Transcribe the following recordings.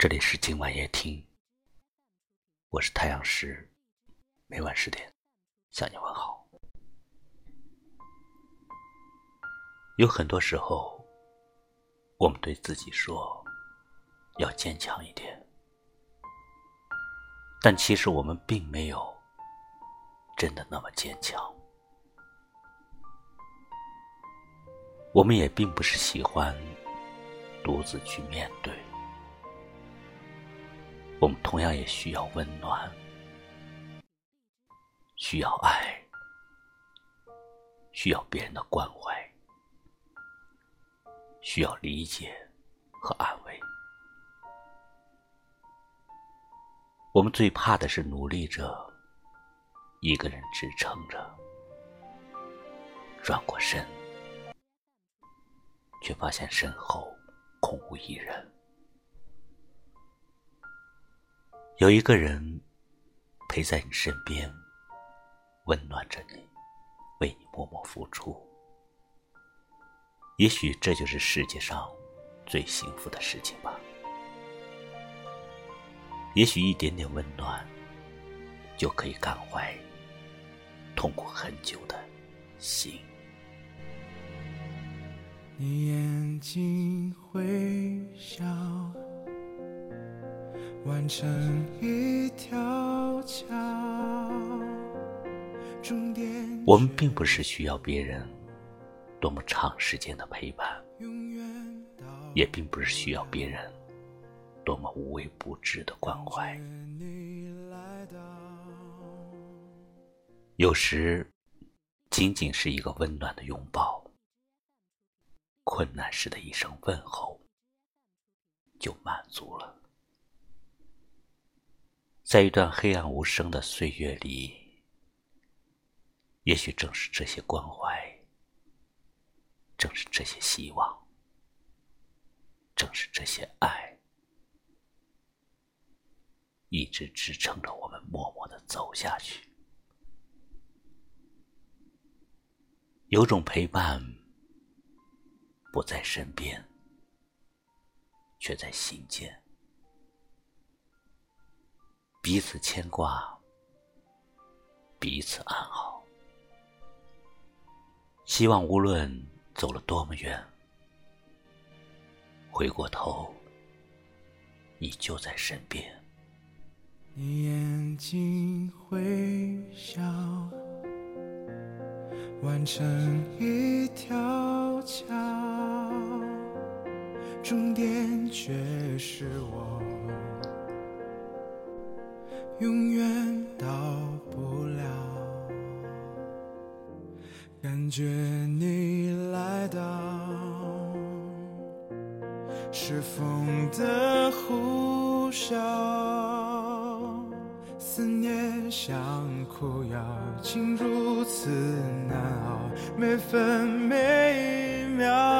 这里是今晚夜听，我是太阳石，每晚十点向你问好。有很多时候，我们对自己说要坚强一点，但其实我们并没有真的那么坚强。我们也并不是喜欢独自去面对。我们同样也需要温暖，需要爱，需要别人的关怀，需要理解和安慰。我们最怕的是努力着，一个人支撑着，转过身，却发现身后空无一人。有一个人陪在你身边，温暖着你，为你默默付出。也许这就是世界上最幸福的事情吧。也许一点点温暖，就可以感怀痛苦很久的心。你眼睛会笑。完成一条桥。我们并不是需要别人多么长时间的陪伴，也并不是需要别人多么无微不至的关怀。有时，仅仅是一个温暖的拥抱，困难时的一声问候，就满足了。在一段黑暗无声的岁月里，也许正是这些关怀，正是这些希望，正是这些爱，一直支撑着我们默默的走下去。有种陪伴，不在身边，却在心间。彼此牵挂，彼此安好。希望无论走了多么远，回过头，你就在身边。你眼睛会笑，完成一条桥，终点却是我。永远到不了，感觉你来到，是风的呼啸，思念像苦药，竟如此难熬，每分每秒。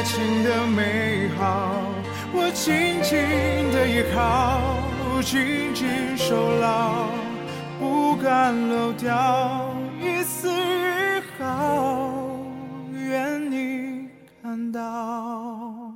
爱情的美好，我紧紧的依靠，紧紧守牢，不敢漏掉一丝一毫，愿你看到。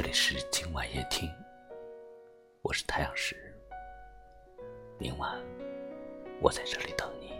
这里是今晚夜听，我是太阳石。明晚我在这里等你。